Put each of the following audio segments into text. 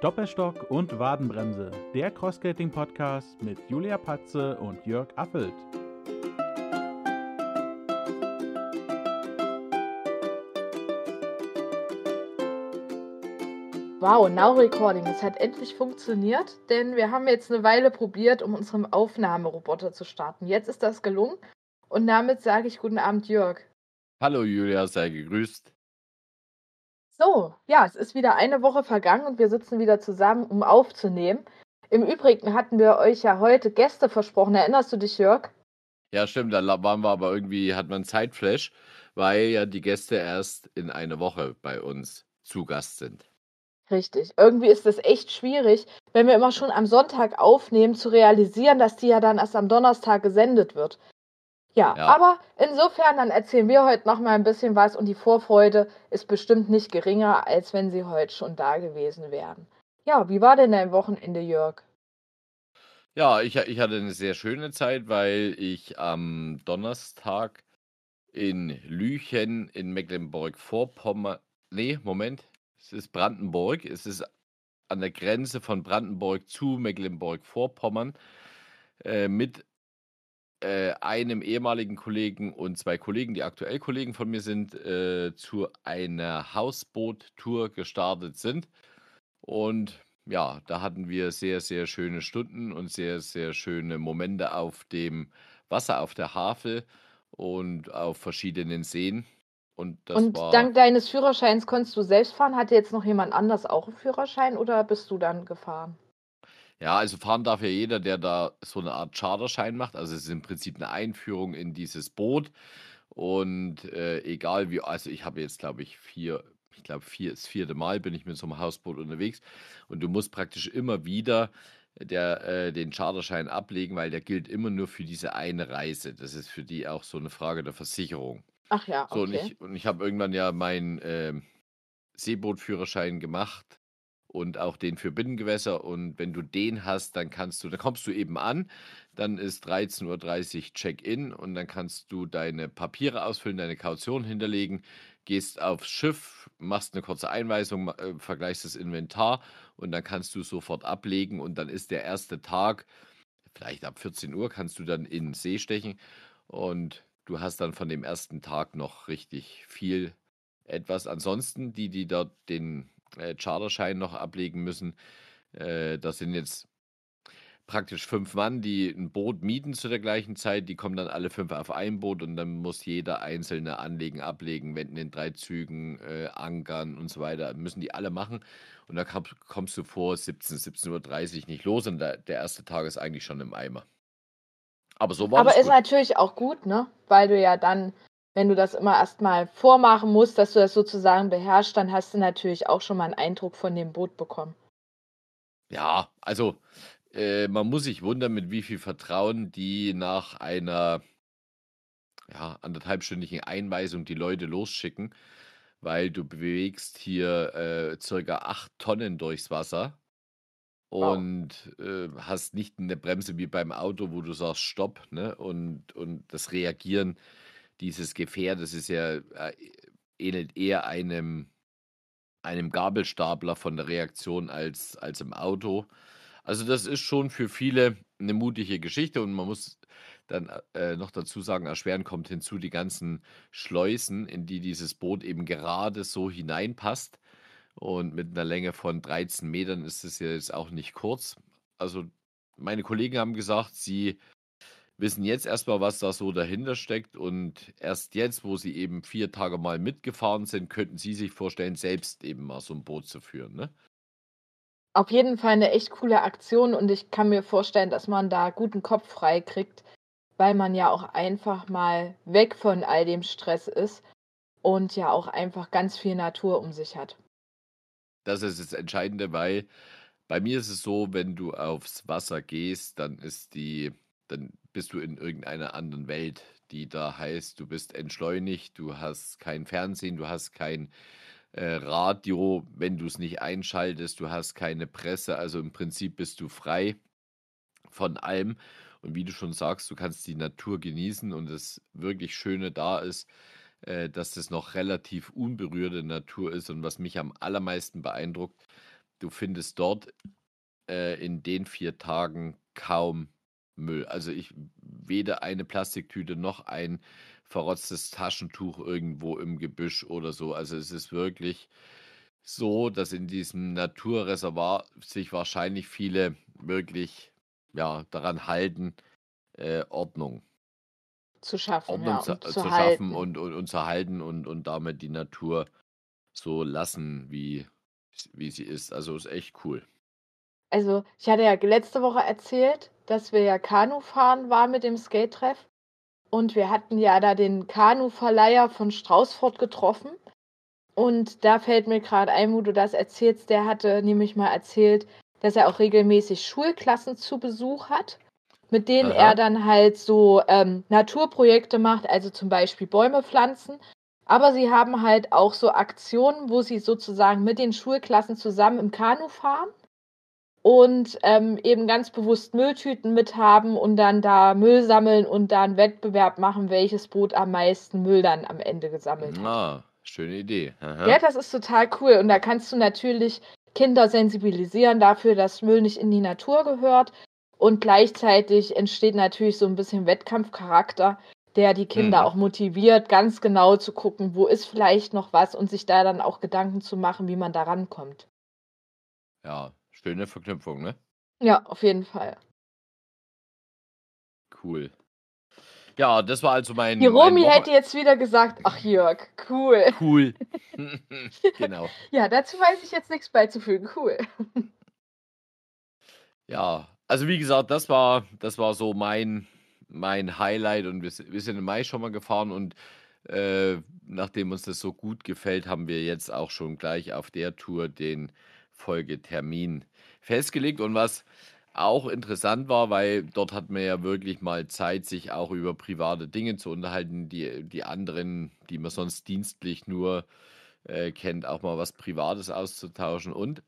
Doppelstock und Wadenbremse, der Crossskating-Podcast mit Julia Patze und Jörg Affelt. Wow, Now Recording. Es hat endlich funktioniert, denn wir haben jetzt eine Weile probiert, um unseren Aufnahmeroboter zu starten. Jetzt ist das gelungen und damit sage ich guten Abend, Jörg. Hallo Julia, sei gegrüßt. So, ja, es ist wieder eine Woche vergangen und wir sitzen wieder zusammen, um aufzunehmen. Im Übrigen hatten wir euch ja heute Gäste versprochen. Erinnerst du dich, Jörg? Ja, stimmt, da waren wir aber irgendwie, hat man Zeitflash, weil ja die Gäste erst in einer Woche bei uns zu Gast sind. Richtig. Irgendwie ist es echt schwierig, wenn wir immer schon am Sonntag aufnehmen, zu realisieren, dass die ja dann erst am Donnerstag gesendet wird. Ja, ja, aber insofern, dann erzählen wir heute noch mal ein bisschen was und die Vorfreude ist bestimmt nicht geringer, als wenn sie heute schon da gewesen wären. Ja, wie war denn dein Wochenende, Jörg? Ja, ich, ich hatte eine sehr schöne Zeit, weil ich am Donnerstag in Lüchen in Mecklenburg-Vorpommern, nee, Moment, es ist Brandenburg. Es ist an der Grenze von Brandenburg zu Mecklenburg-Vorpommern äh, mit äh, einem ehemaligen Kollegen und zwei Kollegen, die aktuell Kollegen von mir sind, äh, zu einer Hausboot-Tour gestartet sind. Und ja, da hatten wir sehr, sehr schöne Stunden und sehr, sehr schöne Momente auf dem Wasser, auf der Havel und auf verschiedenen Seen. Und das Und dank deines Führerscheins konntest du selbst fahren. Hatte jetzt noch jemand anders auch einen Führerschein oder bist du dann gefahren? Ja, also fahren darf ja jeder, der da so eine Art Charterschein macht. Also es ist im Prinzip eine Einführung in dieses Boot. Und äh, egal wie, also ich habe jetzt, glaube ich, vier, ich glaube, vier, das vierte Mal bin ich mit so einem Hausboot unterwegs. Und du musst praktisch immer wieder der, äh, den Charterschein ablegen, weil der gilt immer nur für diese eine Reise. Das ist für die auch so eine Frage der Versicherung. Ach ja, So, und ich, und ich habe irgendwann ja meinen ähm, Seebootführerschein gemacht und auch den für Binnengewässer. Und wenn du den hast, dann kannst du, dann kommst du eben an, dann ist 13.30 Uhr Check-in und dann kannst du deine Papiere ausfüllen, deine Kaution hinterlegen, gehst aufs Schiff, machst eine kurze Einweisung, äh, vergleichst das Inventar und dann kannst du sofort ablegen und dann ist der erste Tag, vielleicht ab 14 Uhr kannst du dann in den See stechen und du hast dann von dem ersten Tag noch richtig viel etwas. Ansonsten, die, die dort den äh, Charterschein noch ablegen müssen, äh, das sind jetzt praktisch fünf Mann, die ein Boot mieten zu der gleichen Zeit. Die kommen dann alle fünf auf ein Boot und dann muss jeder einzelne anlegen, ablegen, wenden in drei Zügen, äh, ankern und so weiter. Müssen die alle machen. Und da kommst du vor 17, 17.30 Uhr nicht los und der, der erste Tag ist eigentlich schon im Eimer. Aber so war Aber ist gut. natürlich auch gut, ne? Weil du ja dann, wenn du das immer erstmal vormachen musst, dass du das sozusagen beherrschst, dann hast du natürlich auch schon mal einen Eindruck von dem Boot bekommen. Ja, also äh, man muss sich wundern, mit wie viel Vertrauen die nach einer ja, anderthalbstündigen Einweisung die Leute losschicken, weil du bewegst hier äh, circa acht Tonnen durchs Wasser und äh, hast nicht eine Bremse wie beim Auto, wo du sagst Stopp, ne? Und, und das Reagieren dieses Gefährdes ist ja äh, ähnelt eher einem, einem Gabelstapler von der Reaktion als, als im Auto. Also das ist schon für viele eine mutige Geschichte und man muss dann äh, noch dazu sagen, erschweren kommt hinzu die ganzen Schleusen, in die dieses Boot eben gerade so hineinpasst. Und mit einer Länge von 13 Metern ist es jetzt auch nicht kurz. Also meine Kollegen haben gesagt, sie wissen jetzt erstmal, was da so dahinter steckt. Und erst jetzt, wo sie eben vier Tage mal mitgefahren sind, könnten sie sich vorstellen, selbst eben mal so ein Boot zu führen. Ne? Auf jeden Fall eine echt coole Aktion und ich kann mir vorstellen, dass man da guten Kopf frei kriegt, weil man ja auch einfach mal weg von all dem Stress ist und ja auch einfach ganz viel Natur um sich hat. Das ist das Entscheidende, weil bei mir ist es so, wenn du aufs Wasser gehst, dann ist die, dann bist du in irgendeiner anderen Welt, die da heißt, du bist entschleunigt, du hast kein Fernsehen, du hast kein äh, Radio, wenn du es nicht einschaltest, du hast keine Presse, also im Prinzip bist du frei von allem. Und wie du schon sagst, du kannst die Natur genießen und das wirklich Schöne da ist, äh, dass das noch relativ unberührte Natur ist und was mich am allermeisten beeindruckt, du findest dort äh, in den vier Tagen kaum Müll. Also ich weder eine Plastiktüte noch ein verrotztes Taschentuch irgendwo im Gebüsch oder so. Also es ist wirklich so, dass in diesem Naturreservat sich wahrscheinlich viele wirklich ja, daran halten, äh, Ordnung zu schaffen, Ordnung ja, zu, und zu zu halten. schaffen und, und, und zu halten und, und damit die Natur so lassen, wie, wie sie ist. Also ist echt cool. Also, ich hatte ja letzte Woche erzählt, dass wir ja Kanu fahren waren mit dem Skate-Treff. Und wir hatten ja da den Kanu-Verleiher von Straußfurt getroffen. Und da fällt mir gerade ein, wo du das erzählst, der hatte nämlich mal erzählt, dass er auch regelmäßig Schulklassen zu Besuch hat, mit denen Aha. er dann halt so ähm, Naturprojekte macht, also zum Beispiel Bäume pflanzen. Aber sie haben halt auch so Aktionen, wo sie sozusagen mit den Schulklassen zusammen im Kanu fahren und ähm, eben ganz bewusst Mülltüten mithaben und dann da Müll sammeln und da einen Wettbewerb machen, welches Boot am meisten Müll dann am Ende gesammelt hat. Ah, schöne Idee. Aha. Ja, das ist total cool. Und da kannst du natürlich Kinder sensibilisieren dafür, dass Müll nicht in die Natur gehört. Und gleichzeitig entsteht natürlich so ein bisschen Wettkampfcharakter, der die Kinder Mhm. auch motiviert, ganz genau zu gucken, wo ist vielleicht noch was und sich da dann auch Gedanken zu machen, wie man da rankommt. Ja, schöne Verknüpfung, ne? Ja, auf jeden Fall. Cool. Ja, das war also mein. Die mein hätte jetzt wieder gesagt, ach Jörg, cool. Cool. genau. Ja, dazu weiß ich jetzt nichts beizufügen. Cool. Ja, also wie gesagt, das war, das war so mein, mein Highlight und wir, wir sind im Mai schon mal gefahren und äh, nachdem uns das so gut gefällt, haben wir jetzt auch schon gleich auf der Tour den Folgetermin festgelegt und was auch interessant war, weil dort hat man ja wirklich mal Zeit, sich auch über private Dinge zu unterhalten, die, die anderen, die man sonst dienstlich nur äh, kennt, auch mal was Privates auszutauschen. Und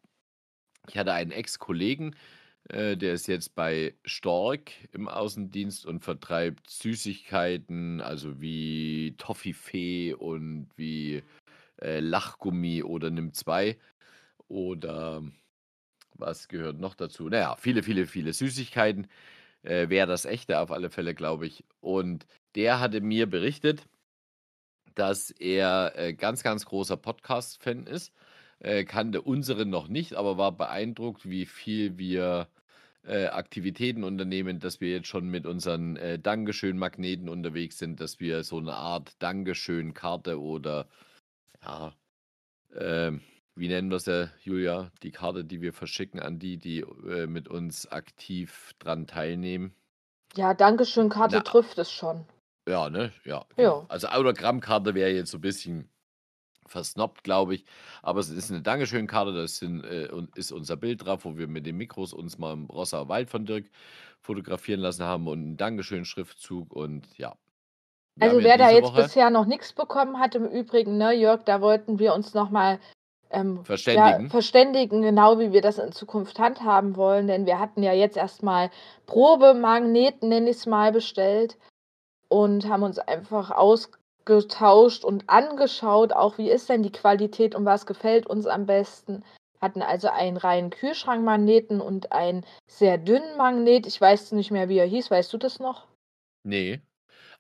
ich hatte einen Ex-Kollegen, äh, der ist jetzt bei Stork im Außendienst und vertreibt Süßigkeiten, also wie Toffifee und wie äh, Lachgummi oder Nimm 2 oder was gehört noch dazu? Naja, viele, viele, viele Süßigkeiten. Äh, Wäre das echte auf alle Fälle, glaube ich. Und der hatte mir berichtet, dass er äh, ganz, ganz großer Podcast-Fan ist. Äh, kannte unseren noch nicht, aber war beeindruckt, wie viel wir äh, Aktivitäten unternehmen, dass wir jetzt schon mit unseren äh, Dankeschön-Magneten unterwegs sind, dass wir so eine Art Dankeschön-Karte oder ja, ähm, wie nennen wir es, äh, Julia, die Karte, die wir verschicken an die, die äh, mit uns aktiv dran teilnehmen. Ja, Dankeschön, Karte Na. trifft es schon. Ja, ne? Ja. Ja. genau. Also Autogrammkarte wäre jetzt so ein bisschen versnobbt, glaube ich. Aber es ist eine Dankeschön-Karte, da äh, ist unser Bild drauf, wo wir mit den Mikros uns mal im Rossauer Wald von Dirk fotografieren lassen haben und einen Dankeschön-Schriftzug und ja. Wir Also ja wer da jetzt Woche bisher noch nichts bekommen hat, im Übrigen, ne, Jörg, da wollten wir uns nochmal ähm, Verständigen. Ja, verständigen, genau wie wir das in Zukunft handhaben wollen, denn wir hatten ja jetzt erstmal Probemagneten, nenne ich es mal, bestellt und haben uns einfach ausgetauscht und angeschaut, auch wie ist denn die Qualität und was gefällt uns am besten. Hatten also einen reinen Kühlschrankmagneten und einen sehr dünnen Magnet. Ich weiß nicht mehr, wie er hieß. Weißt du das noch? Nee.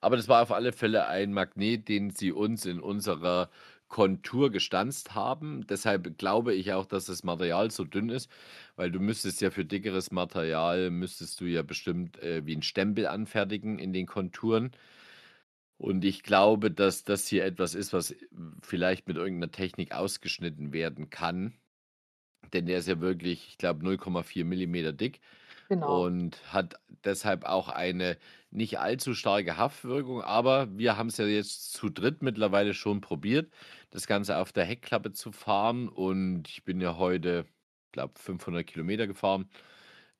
Aber das war auf alle Fälle ein Magnet, den sie uns in unserer Kontur gestanzt haben. Deshalb glaube ich auch, dass das Material so dünn ist, weil du müsstest ja für dickeres Material, müsstest du ja bestimmt äh, wie ein Stempel anfertigen in den Konturen. Und ich glaube, dass das hier etwas ist, was vielleicht mit irgendeiner Technik ausgeschnitten werden kann. Denn der ist ja wirklich, ich glaube, 0,4 Millimeter dick Genau. und hat deshalb auch eine nicht allzu starke Haftwirkung. Aber wir haben es ja jetzt zu dritt mittlerweile schon probiert, das Ganze auf der Heckklappe zu fahren. Und ich bin ja heute, ich glaube, 500 Kilometer gefahren.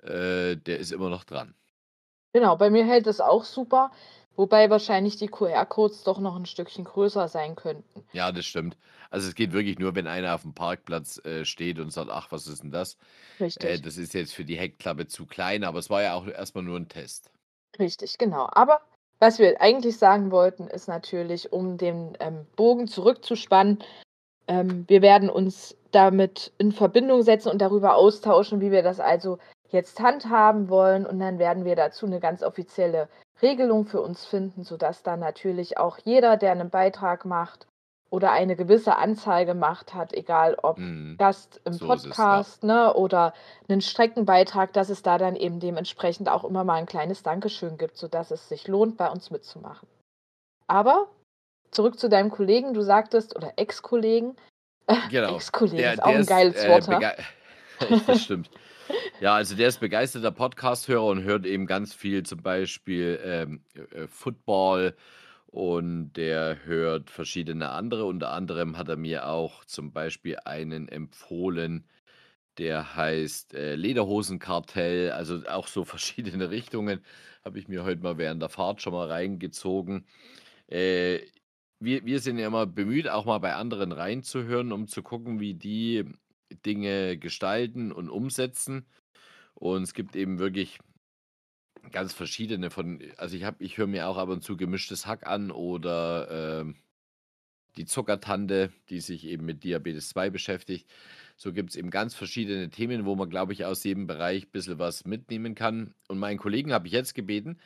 Äh, der ist immer noch dran. Genau, bei mir hält es auch super, wobei wahrscheinlich die QR-Codes doch noch ein Stückchen größer sein könnten. Ja, das stimmt. Also es geht wirklich nur, wenn einer auf dem Parkplatz äh, steht und sagt, ach, was ist denn das? Äh, Richtig, das ist jetzt für die Heckklappe zu klein, aber es war ja auch erstmal nur ein Test. Richtig, genau. Aber was wir eigentlich sagen wollten, ist natürlich, um den ähm, Bogen zurückzuspannen, ähm, wir werden uns damit in Verbindung setzen und darüber austauschen, wie wir das also jetzt handhaben wollen. Und dann werden wir dazu eine ganz offizielle Regelung für uns finden, sodass dann natürlich auch jeder, der einen Beitrag macht oder eine gewisse Anzahl gemacht hat, egal ob mhm. Gast im so Podcast es, ja. ne, oder einen Streckenbeitrag, dass es da dann eben dementsprechend auch immer mal ein kleines Dankeschön gibt, sodass es sich lohnt, bei uns mitzumachen. Aber zurück zu deinem Kollegen, du sagtest, oder Ex-Kollegen. Genau. Ex-Kollege ist auch ein geiles ist, äh, Wort. Ne? das stimmt. Ja, also der ist begeisterter Podcast-Hörer und hört eben ganz viel, zum Beispiel ähm, äh, Football und der hört verschiedene andere. Unter anderem hat er mir auch zum Beispiel einen empfohlen, der heißt äh, Lederhosenkartell, also auch so verschiedene Richtungen. Habe ich mir heute mal während der Fahrt schon mal reingezogen. Äh, wir, wir sind ja immer bemüht, auch mal bei anderen reinzuhören, um zu gucken, wie die Dinge gestalten und umsetzen. Und es gibt eben wirklich ganz verschiedene von, also ich habe, ich höre mir auch ab und zu gemischtes Hack an oder äh, die Zuckertante, die sich eben mit Diabetes 2 beschäftigt. So gibt es eben ganz verschiedene Themen, wo man, glaube ich, aus jedem Bereich ein bisschen was mitnehmen kann. Und meinen Kollegen habe ich jetzt gebeten,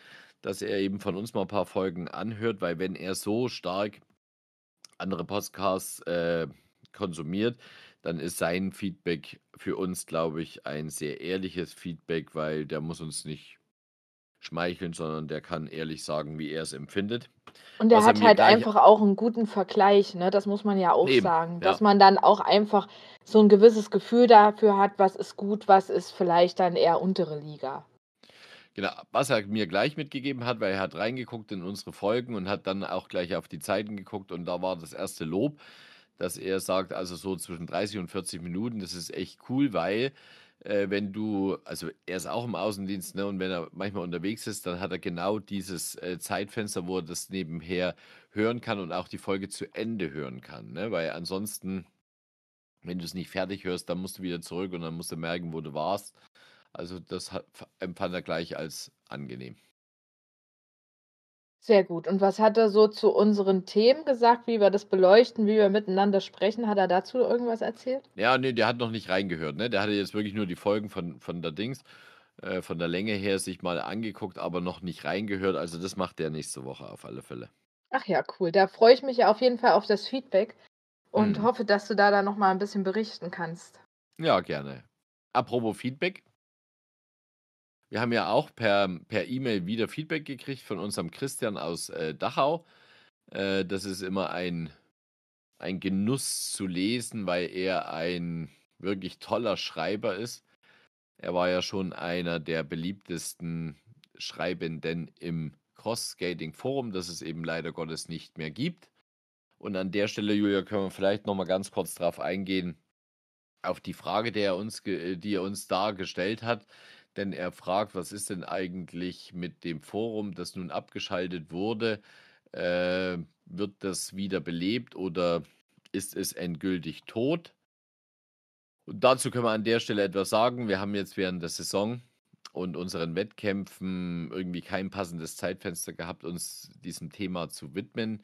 dass er eben von uns mal ein paar Folgen anhört, weil wenn er so stark andere Podcasts äh, konsumiert, dann ist sein Feedback für uns, glaube ich, ein sehr ehrliches Feedback, weil der muss uns nicht schmeicheln, sondern der kann ehrlich sagen, wie er es empfindet. Und der hat halt einfach auch einen guten Vergleich, ne? Das muss man ja auch Eben, sagen, dass ja. man dann auch einfach so ein gewisses Gefühl dafür hat, was ist gut, was ist vielleicht dann eher untere Liga. Genau, was er mir gleich mitgegeben hat, weil er hat reingeguckt in unsere Folgen und hat dann auch gleich auf die Zeiten geguckt und da war das erste Lob, dass er sagt, also so zwischen 30 und 40 Minuten, das ist echt cool, weil äh, wenn du, also er ist auch im Außendienst, ne, und wenn er manchmal unterwegs ist, dann hat er genau dieses äh, Zeitfenster, wo er das nebenher hören kann und auch die Folge zu Ende hören kann, ne, weil ansonsten, wenn du es nicht fertig hörst, dann musst du wieder zurück und dann musst du merken, wo du warst. Also das hat, empfand er gleich als angenehm. Sehr gut. Und was hat er so zu unseren Themen gesagt, wie wir das beleuchten, wie wir miteinander sprechen? Hat er dazu irgendwas erzählt? Ja, nee, der hat noch nicht reingehört, ne? Der hatte jetzt wirklich nur die Folgen von, von der Dings, äh, von der Länge her sich mal angeguckt, aber noch nicht reingehört. Also das macht der nächste Woche auf alle Fälle. Ach ja, cool. Da freue ich mich ja auf jeden Fall auf das Feedback und hm. hoffe, dass du da dann noch mal ein bisschen berichten kannst. Ja, gerne. Apropos Feedback. Wir haben ja auch per E-Mail wieder Feedback gekriegt von unserem Christian aus, äh, Dachau. Äh, das ist immer ein ein Genuss zu lesen, weil er ein wirklich toller Schreiber ist. Er war ja schon einer der beliebtesten Schreibenden im Cross-Skating-Forum, das es eben leider Gottes nicht mehr gibt. Und an der Stelle, Julia, können wir vielleicht noch mal ganz kurz drauf eingehen, auf die Frage, der er uns die er uns da hat denn er fragt, was ist denn eigentlich mit dem Forum, das nun abgeschaltet wurde? Äh, wird das wieder belebt oder ist es endgültig tot? Und dazu können wir an der Stelle etwas sagen. Wir haben jetzt während der Saison und unseren Wettkämpfen irgendwie kein passendes Zeitfenster gehabt, uns diesem Thema zu widmen,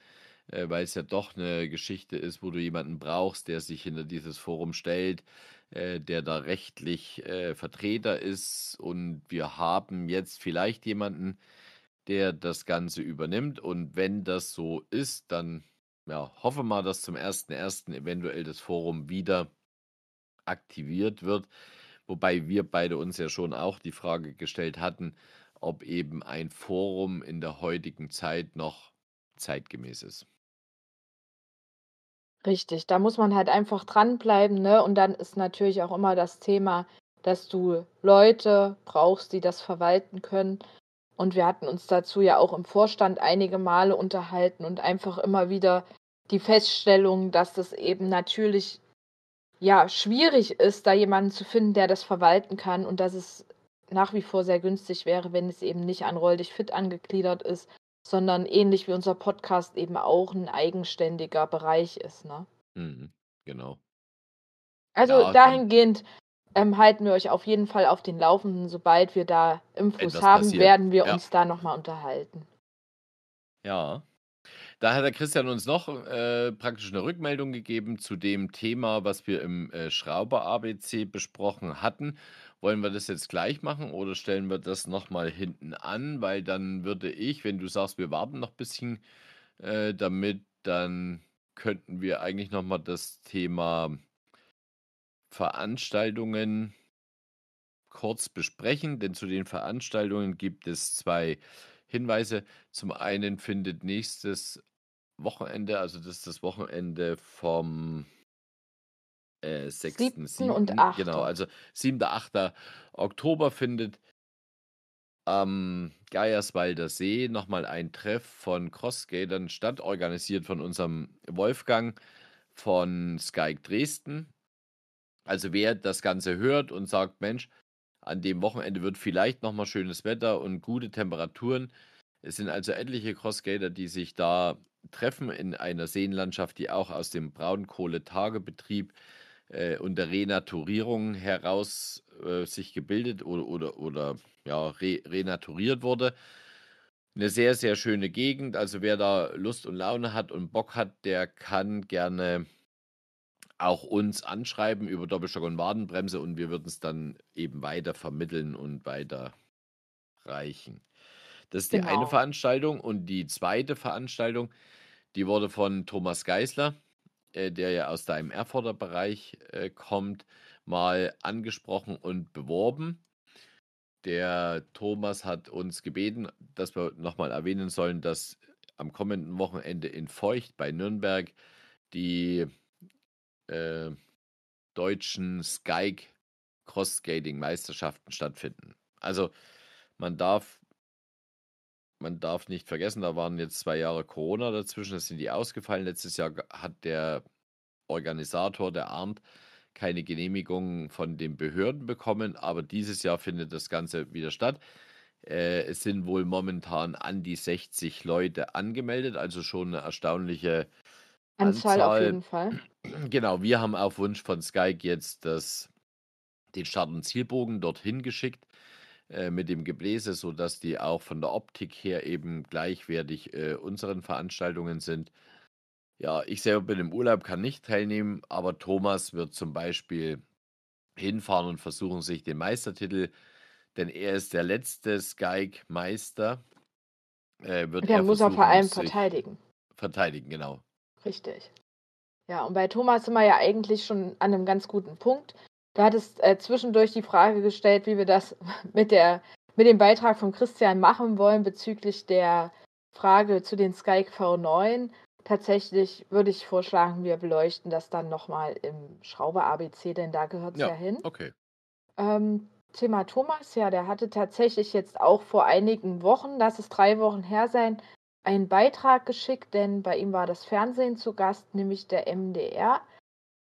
äh, weil es ja doch eine Geschichte ist, wo du jemanden brauchst, der sich hinter dieses Forum stellt, äh, der da rechtlich äh, Vertreter ist. Und wir haben jetzt vielleicht jemanden, der das Ganze übernimmt. Und wenn das so ist, dann ja, hoffe mal, dass zum 1.1. eventuell das Forum wieder aktiviert wird. Wobei wir beide uns ja schon auch die Frage gestellt hatten, ob eben ein Forum in der heutigen Zeit noch zeitgemäß ist. Richtig, da muss man halt einfach dranbleiben, ne? Und dann ist natürlich auch immer das Thema, dass du Leute brauchst, die das verwalten können. Und wir hatten uns dazu ja auch im Vorstand einige Male unterhalten und einfach immer wieder die Feststellung, dass das eben natürlich ja schwierig ist, da jemanden zu finden, der das verwalten kann und dass es nach wie vor sehr günstig wäre, wenn es eben nicht an Roll dich fit angegliedert ist, sondern ähnlich wie unser Podcast eben auch ein eigenständiger Bereich ist, ne? Mhm, genau. Also Ja, dahingehend ähm, halten wir euch auf jeden Fall auf den Laufenden. Sobald wir da Infos haben, passiert. werden wir Ja. uns da nochmal unterhalten. Ja. Da hat der Christian uns noch äh, praktisch eine Rückmeldung gegeben zu dem Thema, was wir im äh, Schrauber ABC besprochen hatten. Wollen wir das jetzt gleich machen oder stellen wir das nochmal hinten an? Weil dann würde ich, wenn du sagst, wir warten noch ein bisschen äh, damit, dann könnten wir eigentlich nochmal das Thema Veranstaltungen kurz besprechen, denn zu den Veranstaltungen gibt es zwei Hinweise. Zum einen findet nächstes Wochenende, also das ist das Wochenende vom äh, 6. 7. 7. und 8. Genau, also 7. 8. Oktober findet am Geierswalder See nochmal ein Treff von Crossskatern statt, organisiert von unserem Wolfgang von Skype Dresden. Also wer das Ganze hört und sagt, Mensch, an dem Wochenende wird vielleicht nochmal schönes Wetter und gute Temperaturen. Es sind also etliche Crossgater, die sich da treffen in einer Seenlandschaft, die auch aus dem Braunkohletagebetrieb äh, und der Renaturierung heraus äh, sich gebildet oder, oder, oder ja, re renaturiert wurde. Eine sehr, sehr schöne Gegend. Also wer da Lust und Laune hat und Bock hat, der kann gerne auch uns anschreiben über Doppelstock und Wadenbremse und wir würden es dann eben weiter vermitteln und weiterreichen. Das ist die eine genau. Veranstaltung und die zweite Veranstaltung, die wurde von Thomas Geisler, äh, der ja aus deinem Erfurter Bereich äh, kommt, mal angesprochen und beworben. Der Thomas hat uns gebeten, dass wir nochmal erwähnen sollen, dass am kommenden Wochenende in Feucht bei Nürnberg die äh, deutschen Sky Cross-Skating Meisterschaften stattfinden. Also man darf, man darf nicht vergessen, da waren jetzt zwei Jahre Corona dazwischen, das sind die ausgefallen. Letztes Jahr hat der Organisator, der Arndt, keine Genehmigung von den Behörden bekommen, aber dieses Jahr findet das Ganze wieder statt. Äh, es sind wohl momentan an die 60 Leute angemeldet, also schon eine erstaunliche Anzahl auf jeden Fall. Genau, wir haben auf Wunsch von Skype jetzt das, den Start- und Zielbogen dorthin geschickt äh, mit dem Gebläse, sodass die auch von der Optik her eben gleichwertig äh, unseren Veranstaltungen sind. Ja, ich selber bin im Urlaub, kann nicht teilnehmen, aber Thomas wird zum Beispiel hinfahren und versuchen, sich den Meistertitel, denn er ist der letzte Skype-Meister. Äh, der muss er vor allem verteidigen. Verteidigen, genau. Richtig. Ja, und bei Thomas sind wir ja eigentlich schon an einem ganz guten Punkt. Du hattest äh, zwischendurch die Frage gestellt, wie wir das mit, der, mit dem Beitrag von Christian machen wollen bezüglich der Frage zu den Sky V9. Tatsächlich würde ich vorschlagen, wir beleuchten das dann nochmal im Schrauber ABC, denn da gehört es ja, ja, hin. Okay. Ähm, Thema Thomas, ja, der hatte tatsächlich jetzt auch vor einigen Wochen, lass es drei Wochen her sein, einen Beitrag geschickt, denn bei ihm war das Fernsehen zu Gast, nämlich der MDR.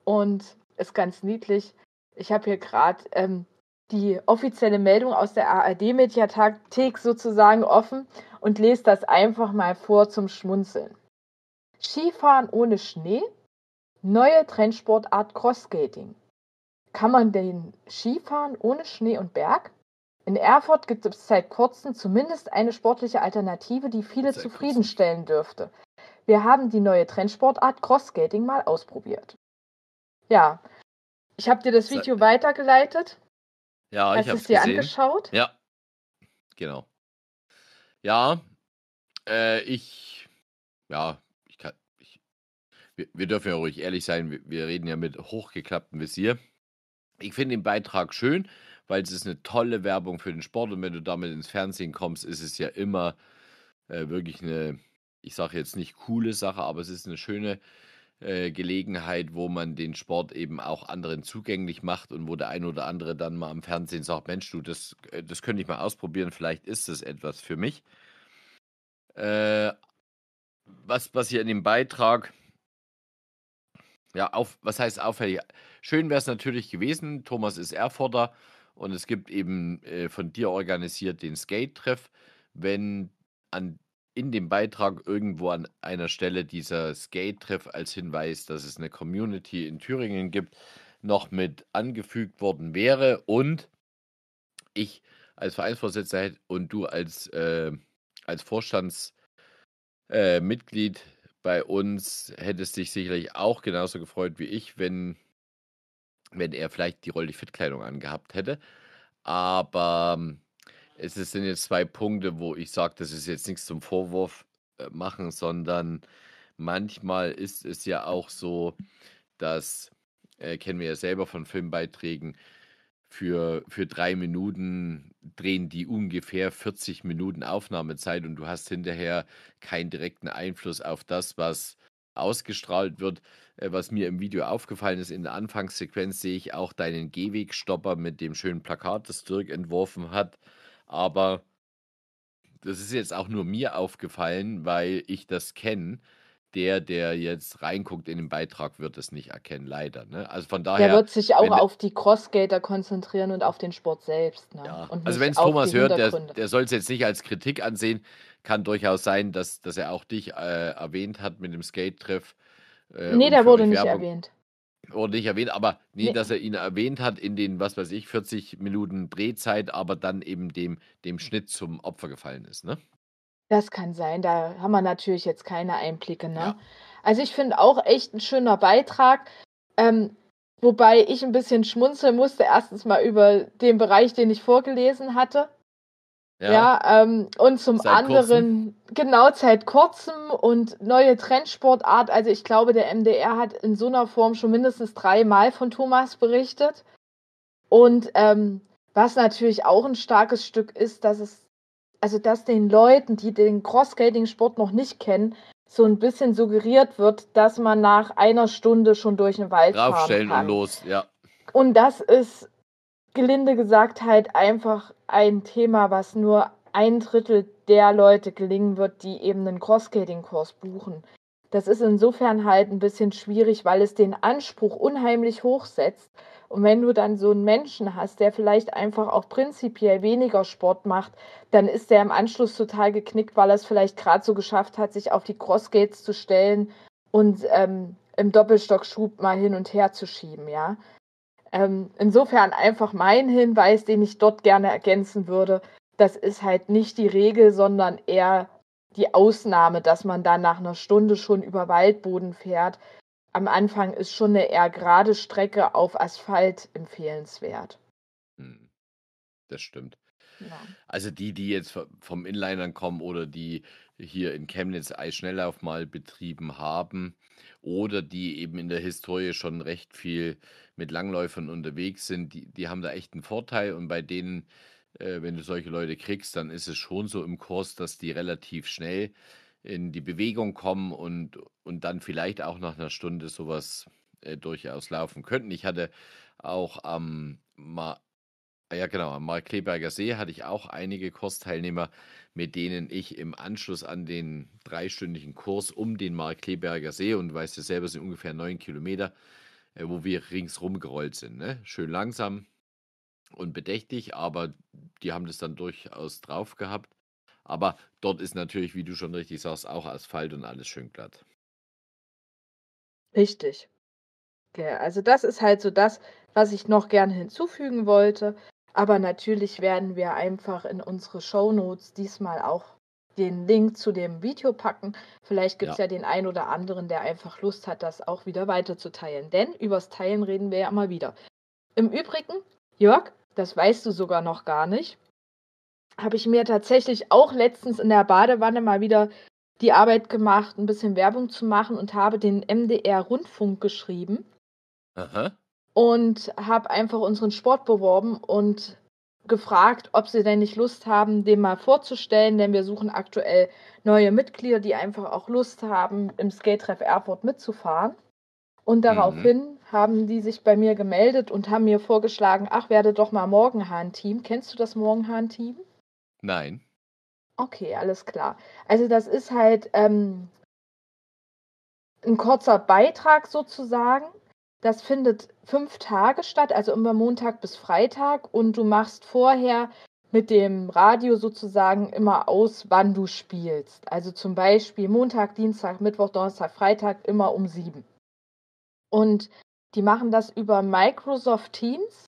Und ist ganz niedlich. Ich habe hier gerade ähm, die offizielle Meldung aus der ARD-Mediathek sozusagen offen und lese das einfach mal vor zum Schmunzeln. Skifahren ohne Schnee? Neue Trendsportart Crossskating. Kann man den Skifahren ohne Schnee und Berg? In Erfurt gibt es seit kurzem zumindest eine sportliche Alternative, die viele seit zufriedenstellen kurzem. dürfte. Wir haben die neue Trendsportart Crossskating mal ausprobiert. Ja, ich habe dir das Video seit... weitergeleitet. Ja, Hast ich habe es dir gesehen. angeschaut. Ja, genau. Ja, äh, ich, ja, ich kann, ich, wir, wir, dürfen ja ruhig ehrlich sein. Wir, wir reden ja mit hochgeklapptem Visier. Ich finde den Beitrag schön weil es ist eine tolle Werbung für den Sport und wenn du damit ins Fernsehen kommst, ist es ja immer äh, wirklich eine, ich sage jetzt nicht coole Sache, aber es ist eine schöne äh, Gelegenheit, wo man den Sport eben auch anderen zugänglich macht und wo der ein oder andere dann mal am Fernsehen sagt, Mensch, du, das, äh, das könnte ich mal ausprobieren, vielleicht ist das etwas für mich. Äh, was, was hier in dem Beitrag, ja, auf, was heißt auffällig? Schön wäre es natürlich gewesen, Thomas ist Erfurter, und es gibt eben äh, von dir organisiert den Skate-Treff. Wenn an, in dem Beitrag irgendwo an einer Stelle dieser Skate-Treff als Hinweis, dass es eine Community in Thüringen gibt, noch mit angefügt worden wäre und ich als Vereinsvorsitzender und du als, äh, als Vorstandsmitglied äh, bei uns hätte es dich sicherlich auch genauso gefreut wie ich, wenn, wenn er vielleicht die Rolli Fit-Kleidung angehabt hätte. Aber ähm, es sind jetzt zwei Punkte, wo ich sage, das ist jetzt nichts zum Vorwurf äh, machen, sondern manchmal ist es ja auch so, dass, äh, kennen wir ja selber von Filmbeiträgen, für, für drei Minuten drehen die ungefähr 40 Minuten Aufnahmezeit und du hast hinterher keinen direkten Einfluss auf das, was ausgestrahlt wird. Äh, was mir im Video aufgefallen ist, in der Anfangssequenz sehe ich auch deinen Gehwegstopper mit dem schönen Plakat, das Dirk entworfen hat. Aber das ist jetzt auch nur mir aufgefallen, weil ich das kenne der, der jetzt reinguckt in den Beitrag, wird es nicht erkennen, leider. Ne? Also von daher. Der wird sich auch auf die Crossgater konzentrieren und auf den Sport selbst. Ne? Ja. also wenn es Thomas hört, der, der soll es jetzt nicht als Kritik ansehen. Kann durchaus sein, dass, dass er auch dich äh, erwähnt hat mit dem Skate-Treff. Äh, nee, der wurde nicht Werbung. erwähnt. Wurde nicht erwähnt, aber nee, nee, dass er ihn erwähnt hat in den, was weiß ich, 40 Minuten Drehzeit, aber dann eben dem, dem Schnitt zum Opfer gefallen ist, ne? Das kann sein, da haben wir natürlich jetzt keine Einblicke, ne? Ja. Also ich finde auch echt ein schöner Beitrag. Ähm, wobei ich ein bisschen schmunzeln musste, erstens mal über den Bereich, den ich vorgelesen hatte. Ja, ja ähm, und zum seit anderen, kurzem. genau, seit kurzem und neue Trendsportart. Also ich glaube, der MDR hat in so einer Form schon mindestens dreimal von Thomas berichtet. Und ähm, was natürlich auch ein starkes Stück ist, dass es also dass den Leuten, die den Cross-Skating-Sport noch nicht kennen, so ein bisschen suggeriert wird, dass man nach einer Stunde schon durch den Wald Draufstellen fahren kann. und los, ja. Und das ist, gelinde gesagt, halt einfach ein Thema, was nur ein Drittel der Leute gelingen wird, die eben einen Cross-Skating-Kurs buchen. Das ist insofern halt ein bisschen schwierig, weil es den Anspruch unheimlich hoch setzt und wenn du dann so einen Menschen hast, der vielleicht einfach auch prinzipiell weniger Sport macht, dann ist der im Anschluss total geknickt, weil er es vielleicht gerade so geschafft hat, sich auf die Crossgates zu stellen und ähm, im Doppelstockschub mal hin und her zu schieben, ja. Ähm, insofern einfach mein Hinweis, den ich dort gerne ergänzen würde, das ist halt nicht die Regel, sondern eher die Ausnahme, dass man dann nach einer Stunde schon über Waldboden fährt am Anfang ist schon eine eher gerade Strecke auf Asphalt empfehlenswert. Hm. Das stimmt. Ja. Also die, die jetzt vom Inlinern kommen oder die hier in Chemnitz Eisschnelllauf mal betrieben haben oder die eben in der Historie schon recht viel mit Langläufern unterwegs sind, die, die haben da echt einen Vorteil und bei denen, äh, wenn du solche Leute kriegst, dann ist es schon so im Kurs, dass die relativ schnell in die Bewegung kommen und, und dann vielleicht auch nach einer Stunde sowas äh, durchaus laufen könnten. Ich hatte auch am, Ma ja genau, am Markkleberger See hatte ich auch einige Kursteilnehmer, mit denen ich im Anschluss an den dreistündigen Kurs um den Markkleberger See, und du weißt ja selber, sind ungefähr neun Kilometer, wo wir ringsrum gerollt sind. Ne? Schön langsam und bedächtig, aber die haben das dann durchaus drauf gehabt. Aber dort ist natürlich, wie du schon richtig sagst, auch Asphalt und alles schön glatt. Richtig. Ja, also das ist halt so das, was ich noch gerne hinzufügen wollte. Aber natürlich werden wir einfach in unsere Shownotes diesmal auch den Link zu dem Video packen. Vielleicht gibt es ja. ja. den einen oder anderen, der einfach Lust hat, das auch wieder weiterzuteilen. Denn übers Teilen reden wir ja immer wieder. Im Übrigen, Jörg, das weißt du sogar noch gar nicht habe ich mir tatsächlich auch letztens in der Badewanne mal wieder die Arbeit gemacht, ein bisschen Werbung zu machen und habe den MDR Rundfunk geschrieben. Aha. Und habe einfach unseren Sport beworben und gefragt, ob sie denn nicht Lust haben, den mal vorzustellen, denn wir suchen aktuell neue Mitglieder, die einfach auch Lust haben, im Skate-Treff Erfurt mitzufahren. Und daraufhin mhm. haben die sich bei mir gemeldet und haben mir vorgeschlagen, ach, werde doch mal Morgenhahn-Team. Kennst du das Morgenhahn-Team? Nein. Okay, alles klar. Also das ist halt ähm, ein kurzer Beitrag sozusagen. Das findet fünf Tage statt, also immer Montag bis Freitag. Und du machst vorher mit dem Radio sozusagen immer aus, wann du spielst. Also zum Beispiel Montag, Dienstag, Mittwoch, Donnerstag, Freitag immer um sieben. Und die machen das über Microsoft Teams.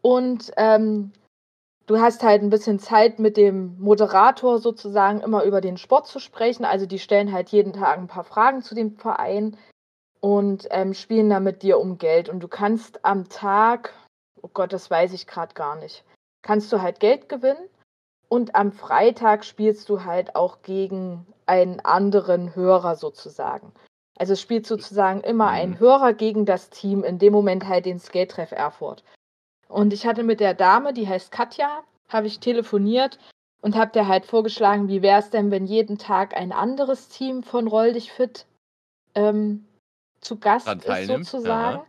Und ähm, du hast halt ein bisschen Zeit mit dem Moderator sozusagen immer über den Sport zu sprechen. Also die stellen halt jeden Tag ein paar Fragen zu dem Verein und ähm, spielen dann mit dir um Geld. Und du kannst am Tag, oh Gott, das weiß ich gerade gar nicht, kannst du halt Geld gewinnen. Und am Freitag spielst du halt auch gegen einen anderen Hörer sozusagen. Also es spielt sozusagen immer ein mhm. Hörer gegen das Team, in dem Moment halt den Skate-Treff Erfurt. Und ich hatte mit der Dame, die heißt Katja, habe ich telefoniert und habe der halt vorgeschlagen, wie wäre es denn, wenn jeden Tag ein anderes Team von Roll dich fit ähm, zu Gast ist sozusagen. Aha.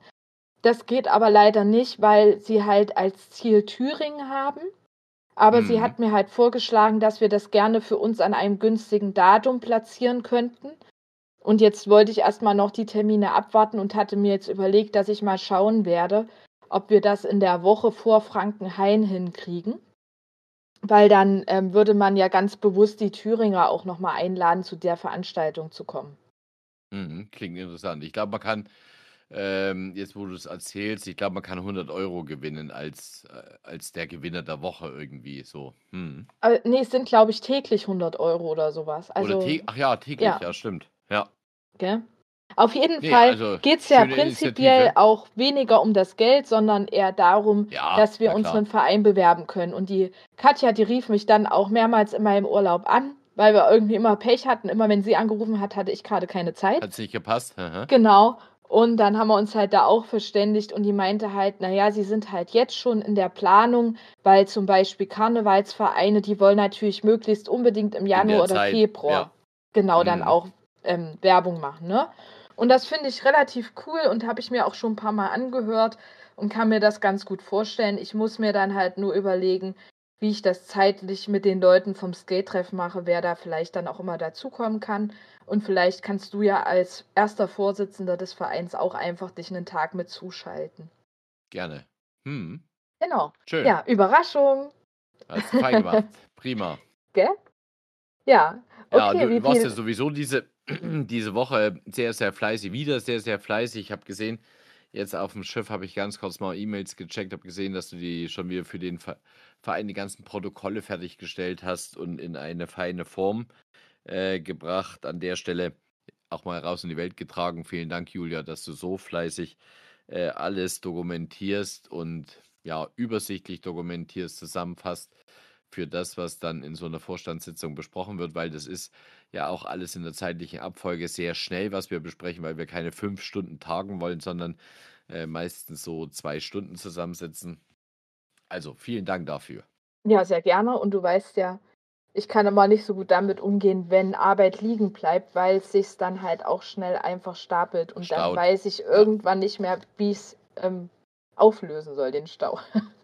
Das geht aber leider nicht, weil sie halt als Ziel Thüringen haben. Aber mhm. sie hat mir halt vorgeschlagen, dass wir das gerne für uns an einem günstigen Datum platzieren könnten. Und jetzt wollte ich erstmal noch die Termine abwarten und hatte mir jetzt überlegt, dass ich mal schauen werde, ob wir das in der Woche vor Frankenhain hinkriegen. Weil dann ähm, würde man ja ganz bewusst die Thüringer auch nochmal einladen, zu der Veranstaltung zu kommen. Mhm, klingt interessant. Ich glaube, man kann, ähm, jetzt wo du es erzählst, ich glaube, man kann 100 Euro gewinnen als, äh, als der Gewinner der Woche irgendwie so. Hm. Äh, nee, es sind, glaube ich, täglich 100 Euro oder sowas. Also, oder ach ja, täglich, ja, ja stimmt. Ja. Gell? Auf jeden nee, Fall also, geht es ja prinzipiell Initiative. auch weniger um das Geld, sondern eher darum, ja, dass wir unseren Verein bewerben können. Und die Katja, die rief mich dann auch mehrmals in meinem Urlaub an weil wir irgendwie immer Pech hatten. Immer wenn sie angerufen hat, hatte ich gerade keine Zeit. Hat es nicht gepasst. Aha. Genau. Und dann haben wir uns halt da auch verständigt und die meinte halt, naja, sie sind halt jetzt schon in der Planung, weil zum Beispiel Karnevalsvereine, die wollen natürlich möglichst unbedingt im Januar oder Zeit, Februar ja. genau dann mhm. auch ähm, Werbung machen. Ne? Und das finde ich relativ cool und habe ich mir auch schon ein paar Mal angehört und kann mir das ganz gut vorstellen. Ich muss mir dann halt nur überlegen, wie ich das zeitlich mit den Leuten vom Skate-Treff mache, wer da vielleicht dann auch immer dazukommen kann. Und vielleicht kannst du ja als erster Vorsitzender des Vereins auch einfach dich einen Tag mit zuschalten. Gerne. Hm. Genau. Schön. Ja, Überraschung. Hast du fein gemacht. Prima. Gell? Ja. Okay, ja, du, du warst ja sowieso diese, diese Woche sehr, sehr fleißig. Wieder sehr, sehr fleißig. Ich habe gesehen, jetzt auf dem Schiff habe ich ganz kurz mal E-Mails gecheckt, habe gesehen, dass du die schon wieder für den Verein die ganzen Protokolle fertiggestellt hast und in eine feine Form äh, gebracht. An der Stelle auch mal raus in die Welt getragen. Vielen Dank, Julia, dass du so fleißig äh, alles dokumentierst und ja, übersichtlich dokumentierst, zusammenfasst für das, was dann in so einer Vorstandssitzung besprochen wird, weil das ist ja auch alles in der zeitlichen Abfolge sehr schnell, was wir besprechen, weil wir keine fünf Stunden tagen wollen, sondern äh, meistens so zwei Stunden zusammensitzen. Also vielen Dank dafür. Ja, sehr gerne. Und du weißt ja, ich kann immer nicht so gut damit umgehen, wenn Arbeit liegen bleibt, weil es sich dann halt auch schnell einfach stapelt und Staut. dann weiß ich irgendwann nicht mehr, wie es ähm, auflösen soll, den Stau.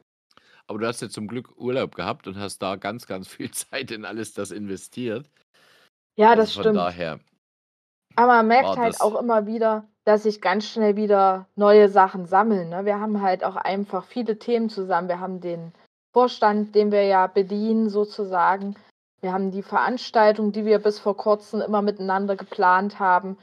Aber du hast ja zum Glück Urlaub gehabt und hast da ganz, ganz viel Zeit in alles das investiert. Ja, also das von stimmt. Daher Aber man merkt halt auch immer wieder, dass sich ganz schnell wieder neue Sachen sammeln. Ne? Wir haben halt auch einfach viele Themen zusammen. Wir haben den Vorstand, den wir ja bedienen sozusagen. Wir haben die Veranstaltung, die wir bis vor kurzem immer miteinander geplant haben.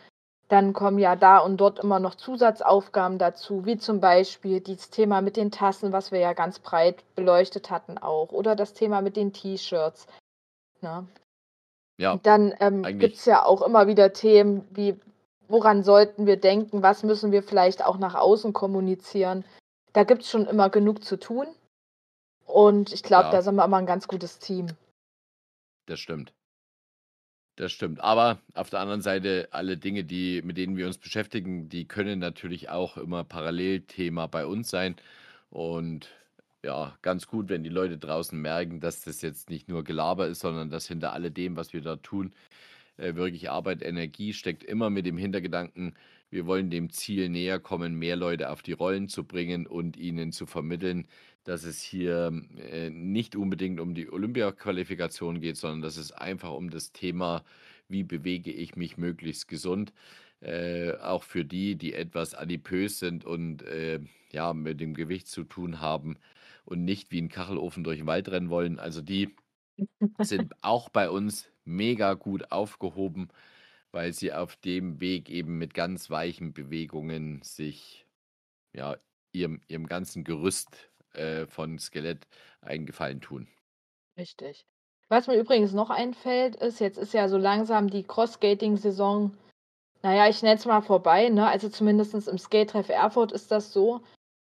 Dann kommen ja da und dort immer noch Zusatzaufgaben dazu, wie zum Beispiel dieses Thema mit den Tassen, was wir ja ganz breit beleuchtet hatten auch. Oder das Thema mit den T-Shirts. Ne? Ja, Dann ähm, gibt es ja auch immer wieder Themen wie woran sollten wir denken, was müssen wir vielleicht auch nach außen kommunizieren. Da gibt es schon immer genug zu tun. Und ich glaube, ja. da sind wir immer ein ganz gutes Team. Das stimmt. Das stimmt. Aber auf der anderen Seite, alle Dinge, die, mit denen wir uns beschäftigen, die können natürlich auch immer Parallelthema bei uns sein. Und ja, ganz gut, wenn die Leute draußen merken, dass das jetzt nicht nur Gelaber ist, sondern dass hinter alledem, was wir da tun, äh, wirklich Arbeit, Energie steckt immer mit dem Hintergedanken, wir wollen dem Ziel näher kommen, mehr Leute auf die Rollen zu bringen und ihnen zu vermitteln, dass es hier äh, nicht unbedingt um die Olympia-Qualifikation geht, sondern dass es einfach um das Thema, wie bewege ich mich möglichst gesund, äh, auch für die, die etwas adipös sind und äh, ja, mit dem Gewicht zu tun haben und nicht wie ein Kachelofen durch den Wald rennen wollen. Also die sind auch bei uns mega gut aufgehoben, weil sie auf dem Weg eben mit ganz weichen Bewegungen sich ja ihrem, ihrem ganzen Gerüst äh, von Skelett einen Gefallen tun. Richtig. Was mir übrigens noch einfällt, ist, jetzt ist ja so langsam die Cross-Skating-Saison, naja, ich nenne es mal vorbei, ne? Also zumindest im Skate-Treff Erfurt ist das so.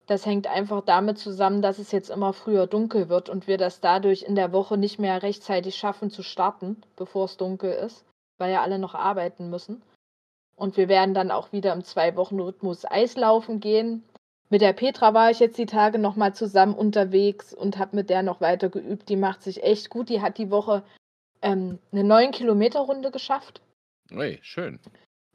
Das hängt einfach damit zusammen, dass es jetzt immer früher dunkel wird und wir das dadurch in der Woche nicht mehr rechtzeitig schaffen zu starten, bevor es dunkel ist, weil ja alle noch arbeiten müssen. Und wir werden dann auch wieder im Zwei-Wochen-Rhythmus Eislaufen gehen. Mit der Petra war ich jetzt die Tage nochmal zusammen unterwegs und habe mit der noch weiter geübt. Die macht sich echt gut. Die hat die Woche ähm, eine 9-Kilometer-Runde geschafft. Ui, schön.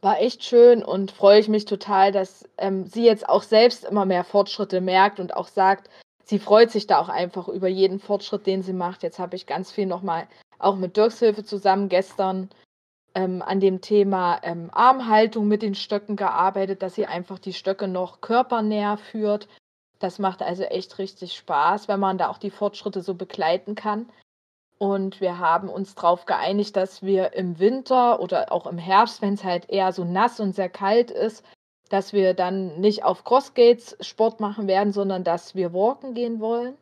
War echt schön und freue ich mich total, dass ähm, sie jetzt auch selbst immer mehr Fortschritte merkt und auch sagt, sie freut sich da auch einfach über jeden Fortschritt, den sie macht. Jetzt habe ich ganz viel nochmal auch mit Dirks Hilfe zusammen gestern ähm, an dem Thema ähm, Armhaltung mit den Stöcken gearbeitet, dass sie einfach die Stöcke noch körpernäher führt. Das macht also echt richtig Spaß, wenn man da auch die Fortschritte so begleiten kann. Und wir haben uns darauf geeinigt, dass wir im Winter oder auch im Herbst, wenn es halt eher so nass und sehr kalt ist, dass wir dann nicht auf Crossgates Sport machen werden, sondern dass wir walken gehen wollen.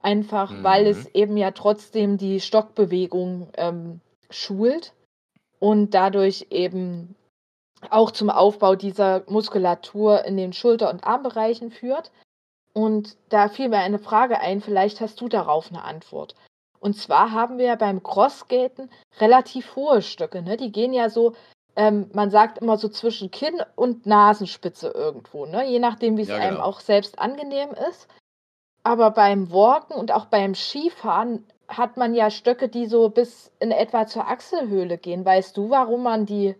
Einfach mhm. weil es eben ja trotzdem die Stockbewegung ähm, schult und dadurch eben auch zum Aufbau dieser Muskulatur in den Schulter- und Armbereichen führt. Und da fiel mir eine Frage ein, vielleicht hast du darauf eine Antwort. Und zwar haben wir ja beim Crossgaten relativ hohe Stöcke, ne? Die gehen ja so, ähm, man sagt immer so zwischen Kinn und Nasenspitze irgendwo, ne? Je nachdem, wie es ja, genau. einem auch selbst angenehm ist. Aber beim Walken und auch beim Skifahren hat man ja Stöcke, die so bis in etwa zur Achselhöhle gehen. Weißt du, warum man die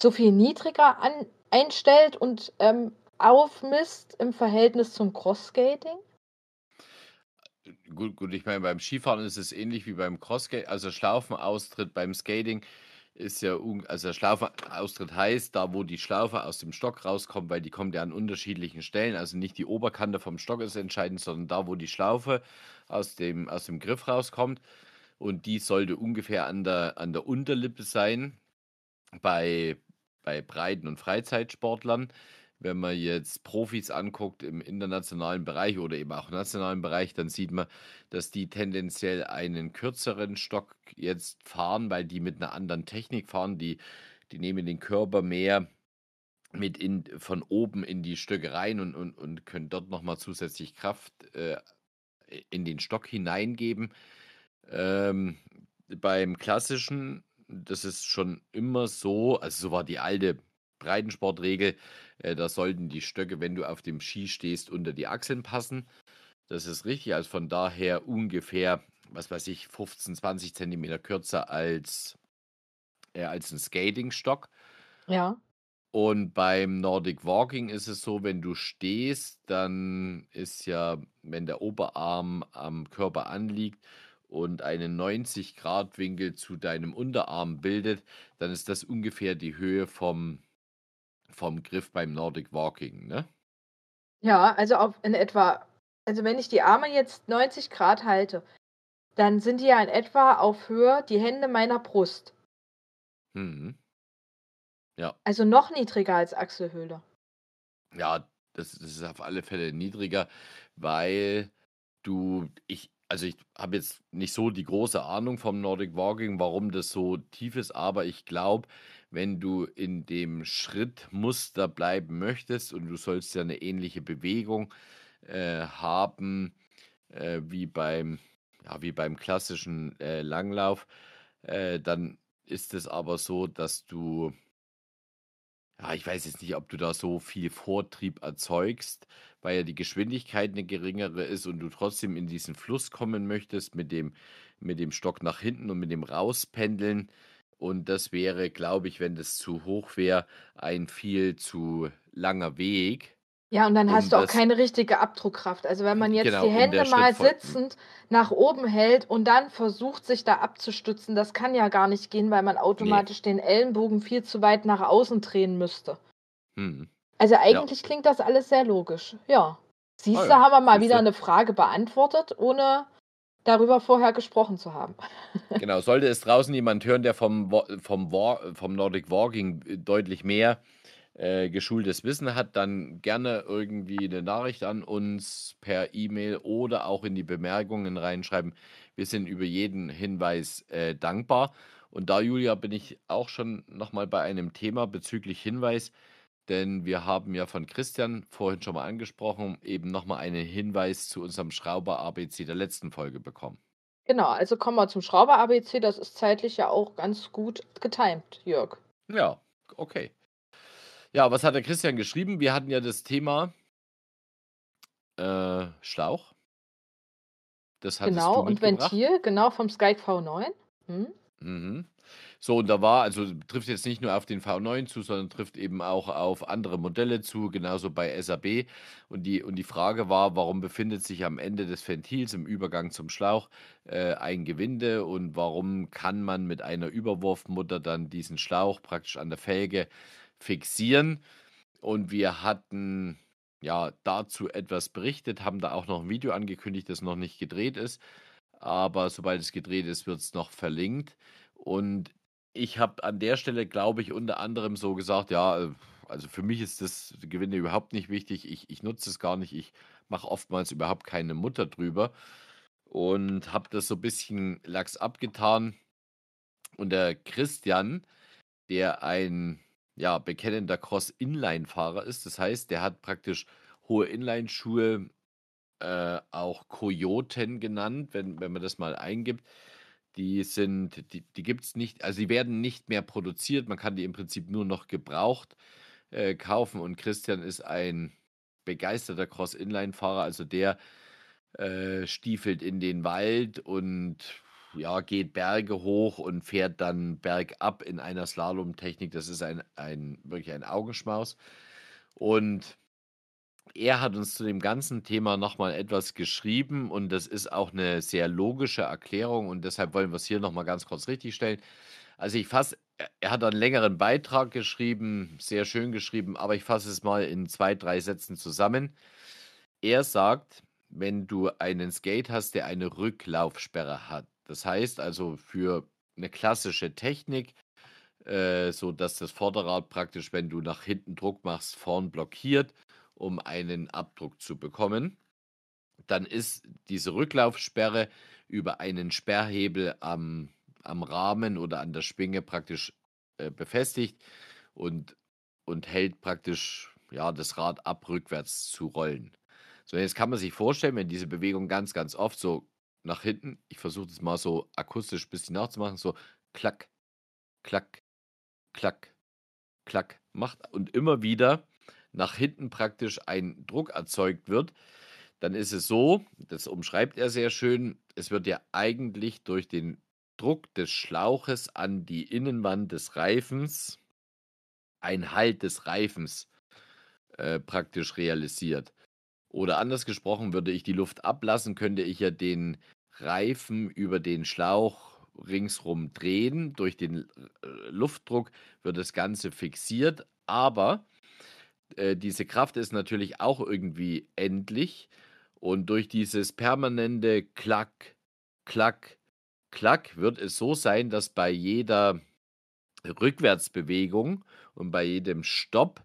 so viel niedriger an, einstellt und ähm, aufmisst im Verhältnis zum Crossskating? Gut, gut, ich meine, beim Skifahren ist es ähnlich wie beim Crossskating, also Schlaufenaustritt beim Skating ist ja, also Schlaufenaustritt heißt, da wo die Schlaufe aus dem Stock rauskommt, weil die kommt ja an unterschiedlichen Stellen, also nicht die Oberkante vom Stock ist entscheidend, sondern da, wo die Schlaufe aus dem, aus dem Griff rauskommt. Und die sollte ungefähr an der, an der Unterlippe sein bei, bei Breiten- und Freizeitsportlern. Wenn man jetzt Profis anguckt im internationalen Bereich oder eben auch nationalen Bereich, dann sieht man, dass die tendenziell einen kürzeren Stock jetzt fahren, weil die mit einer anderen Technik fahren. Die, die nehmen den Körper mehr mit in, von oben in die Stöcke rein und, und, und können dort nochmal zusätzlich Kraft äh, in den Stock hineingeben. Ähm, beim klassischen, das ist schon immer so, also so war die alte Breitensportregel, äh, da sollten die Stöcke, wenn du auf dem Ski stehst, unter die Achseln passen. Das ist richtig, also von daher ungefähr, was weiß ich, 15, 20 Zentimeter kürzer als, äh, als ein Skatingstock. Ja. Und beim Nordic Walking ist es so, wenn du stehst, dann ist ja, wenn der Oberarm am Körper anliegt und einen 90-Grad-Winkel zu deinem Unterarm bildet, dann ist das ungefähr die Höhe vom, vom Griff beim Nordic Walking, ne? Ja, also auf in etwa, also wenn ich die Arme jetzt 90 Grad halte, dann sind die ja in etwa auf Höhe die Hände meiner Brust. Mhm. Ja. Also noch niedriger als Achselhöhle. Ja, das, das ist auf alle Fälle niedriger, weil du, ich, also ich habe jetzt nicht so die große Ahnung vom Nordic Walking, warum das so tief ist, aber ich glaube, wenn du in dem Schrittmuster bleiben möchtest und du sollst ja eine ähnliche Bewegung äh, haben äh, wie beim, ja, wie beim klassischen äh, Langlauf, äh, dann ist es aber so, dass du ja, ich weiß jetzt nicht, ob du da so viel Vortrieb erzeugst, weil ja die Geschwindigkeit eine geringere ist und du trotzdem in diesen Fluss kommen möchtest mit dem, mit dem Stock nach hinten und mit dem Rauspendeln. Und das wäre, glaube ich, wenn das zu hoch wäre, ein viel zu langer Weg. Ja, und dann hast du auch keine richtige Abdruckkraft. Also wenn man jetzt genau, die Hände mal sitzend nach oben hält und dann versucht, sich da abzustützen, das kann ja gar nicht gehen, weil man automatisch nee. den Ellenbogen viel zu weit nach außen drehen müsste. Hm. Also eigentlich ja. klingt das alles sehr logisch. Ja. Siehst du, oh ja. haben wir mal wieder eine Frage beantwortet, ohne darüber vorher gesprochen zu haben. genau, sollte es draußen jemand hören, der vom, vom, vom Nordic Walking deutlich mehr äh, geschultes Wissen hat, dann gerne irgendwie eine Nachricht an uns per E-Mail oder auch in die Bemerkungen reinschreiben. Wir sind über jeden Hinweis äh, dankbar. Und da, Julia, bin ich auch schon nochmal bei einem Thema bezüglich Hinweis, denn wir haben ja von Christian vorhin schon mal angesprochen, eben nochmal einen Hinweis zu unserem Schrauber ABC der letzten Folge bekommen. Genau, also kommen wir zum Schrauber ABC. Das ist zeitlich ja auch ganz gut getimt, Jörg. Ja, okay. Ja, was hat der Christian geschrieben? Wir hatten ja das Thema äh, Schlauch. Das hattest genau, und Ventil, genau, vom Skype V9. Hm? Mhm. So, und da war, also trifft jetzt nicht nur auf den V9 zu, sondern trifft eben auch auf andere Modelle zu, genauso bei SAB. Und die, und die Frage war, warum befindet sich am Ende des Ventils im Übergang zum Schlauch äh, ein Gewinde und warum kann man mit einer Überwurfmutter dann diesen Schlauch praktisch an der Felge fixieren? Und wir hatten ja dazu etwas berichtet, haben da auch noch ein Video angekündigt, das noch nicht gedreht ist. Aber sobald es gedreht ist, wird es noch verlinkt. Und ich habe an der Stelle, glaube ich, unter anderem so gesagt, ja, äh, also für mich ist das Gewinde überhaupt nicht wichtig. Ich, ich nutze es gar nicht. Ich mache oftmals überhaupt keine Mutter drüber und habe das so ein bisschen lax abgetan. Und der Christian, der ein ja, bekennender Cross-Inline-Fahrer ist, das heißt, der hat praktisch hohe Inline-Schuhe, äh, auch Kojoten genannt, wenn, wenn man das mal eingibt. Die sind, die, die gibt es nicht, also die werden nicht mehr produziert. Man kann die im Prinzip nur noch gebraucht äh, kaufen. Und Christian ist ein begeisterter Cross-Inline-Fahrer, also der äh, stiefelt in den Wald und ja, geht Berge hoch und fährt dann bergab in einer Slalom-Technik. Das ist ein, ein wirklich ein Augenschmaus. Und er hat uns zu dem ganzen Thema nochmal etwas geschrieben und das ist auch eine sehr logische Erklärung und deshalb wollen wir es hier nochmal ganz kurz richtigstellen. Also ich fasse, er hat einen längeren Beitrag geschrieben, sehr schön geschrieben, aber ich fasse es mal in zwei, drei Sätzen zusammen. Er sagt, wenn du einen Skate hast, der eine Rücklaufsperre hat, das heißt also für eine klassische Technik, äh, so dass das Vorderrad praktisch, wenn du nach hinten Druck machst, vorn blockiert um einen Abdruck zu bekommen. Dann ist diese Rücklaufsperre über einen Sperrhebel am, am Rahmen oder an der Schwinge praktisch äh, befestigt und, und hält praktisch ja, das Rad ab, rückwärts zu rollen. So, jetzt kann man sich vorstellen, wenn diese Bewegung ganz, ganz oft so nach hinten, ich versuche das mal so akustisch ein bisschen nachzumachen, so klack, klack, klack, klack macht und immer wieder nach hinten praktisch ein Druck erzeugt wird, dann ist es so, das umschreibt er sehr schön, es wird ja eigentlich durch den Druck des Schlauches an die Innenwand des Reifens ein Halt des Reifens äh, praktisch realisiert. Oder anders gesprochen, würde ich die Luft ablassen, könnte ich ja den Reifen über den Schlauch ringsrum drehen. Durch den äh, Luftdruck wird das Ganze fixiert, aber äh, diese Kraft ist natürlich auch irgendwie endlich. Und durch dieses permanente Klack, Klack, Klack wird es so sein, dass bei jeder Rückwärtsbewegung und bei jedem Stopp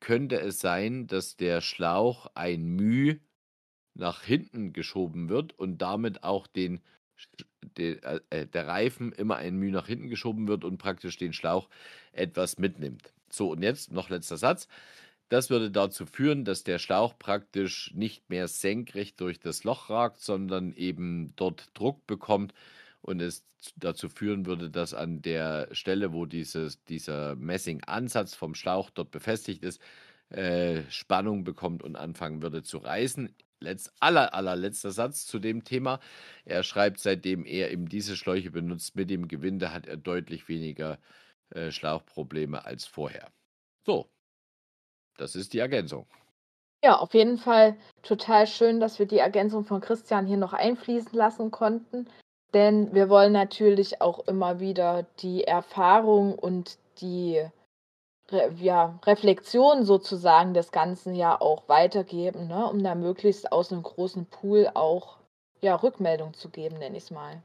könnte es sein, dass der Schlauch ein Müh nach hinten geschoben wird und damit auch den, den äh, äh, der Reifen immer ein Müh nach hinten geschoben wird und praktisch den Schlauch etwas mitnimmt. So, und jetzt noch letzter Satz. Das würde dazu führen, dass der Schlauch praktisch nicht mehr senkrecht durch das Loch ragt, sondern eben dort Druck bekommt und es dazu führen würde, dass an der Stelle, wo dieses, dieser Messingansatz vom Schlauch dort befestigt ist, äh, Spannung bekommt und anfangen würde zu reißen. Letz, aller, allerletzter Satz zu dem Thema. Er schreibt, seitdem er eben diese Schläuche benutzt mit dem Gewinde, hat er deutlich weniger äh, Schlauchprobleme als vorher. So, das ist die Ergänzung. Ja, auf jeden Fall total schön, dass wir die Ergänzung von Christian hier noch einfließen lassen konnten. Denn wir wollen natürlich auch immer wieder die Erfahrung und die ja, Reflexion sozusagen des Ganzen ja auch weitergeben, ne? um da möglichst aus einem großen Pool auch ja, Rückmeldung zu geben, nenne ich es mal.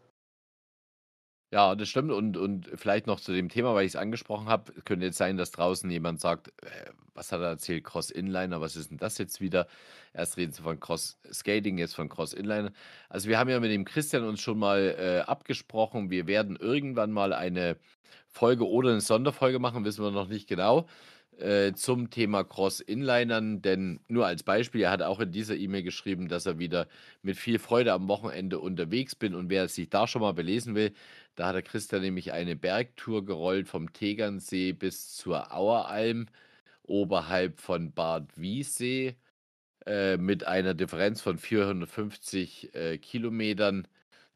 Ja, das stimmt. Und, und vielleicht noch zu dem Thema, weil ich es angesprochen habe, könnte jetzt sein, dass draußen jemand sagt, äh, was hat er erzählt, Cross Inliner, was ist denn das jetzt wieder? Erst reden sie von Cross Skating, jetzt von Cross Inliner. Also wir haben ja mit dem Christian uns schon mal äh, abgesprochen, wir werden irgendwann mal eine Folge oder eine Sonderfolge machen, wissen wir noch nicht genau, äh, zum Thema Cross-Inlinern, denn nur als Beispiel, er hat auch in dieser E-Mail geschrieben, dass er wieder mit viel Freude am Wochenende unterwegs bin und wer sich da schon mal belesen will, da hat der Christian nämlich eine Bergtour gerollt vom Tegernsee bis zur Aueralm oberhalb von Bad Wiessee äh, mit einer Differenz von 450 äh, Kilometern,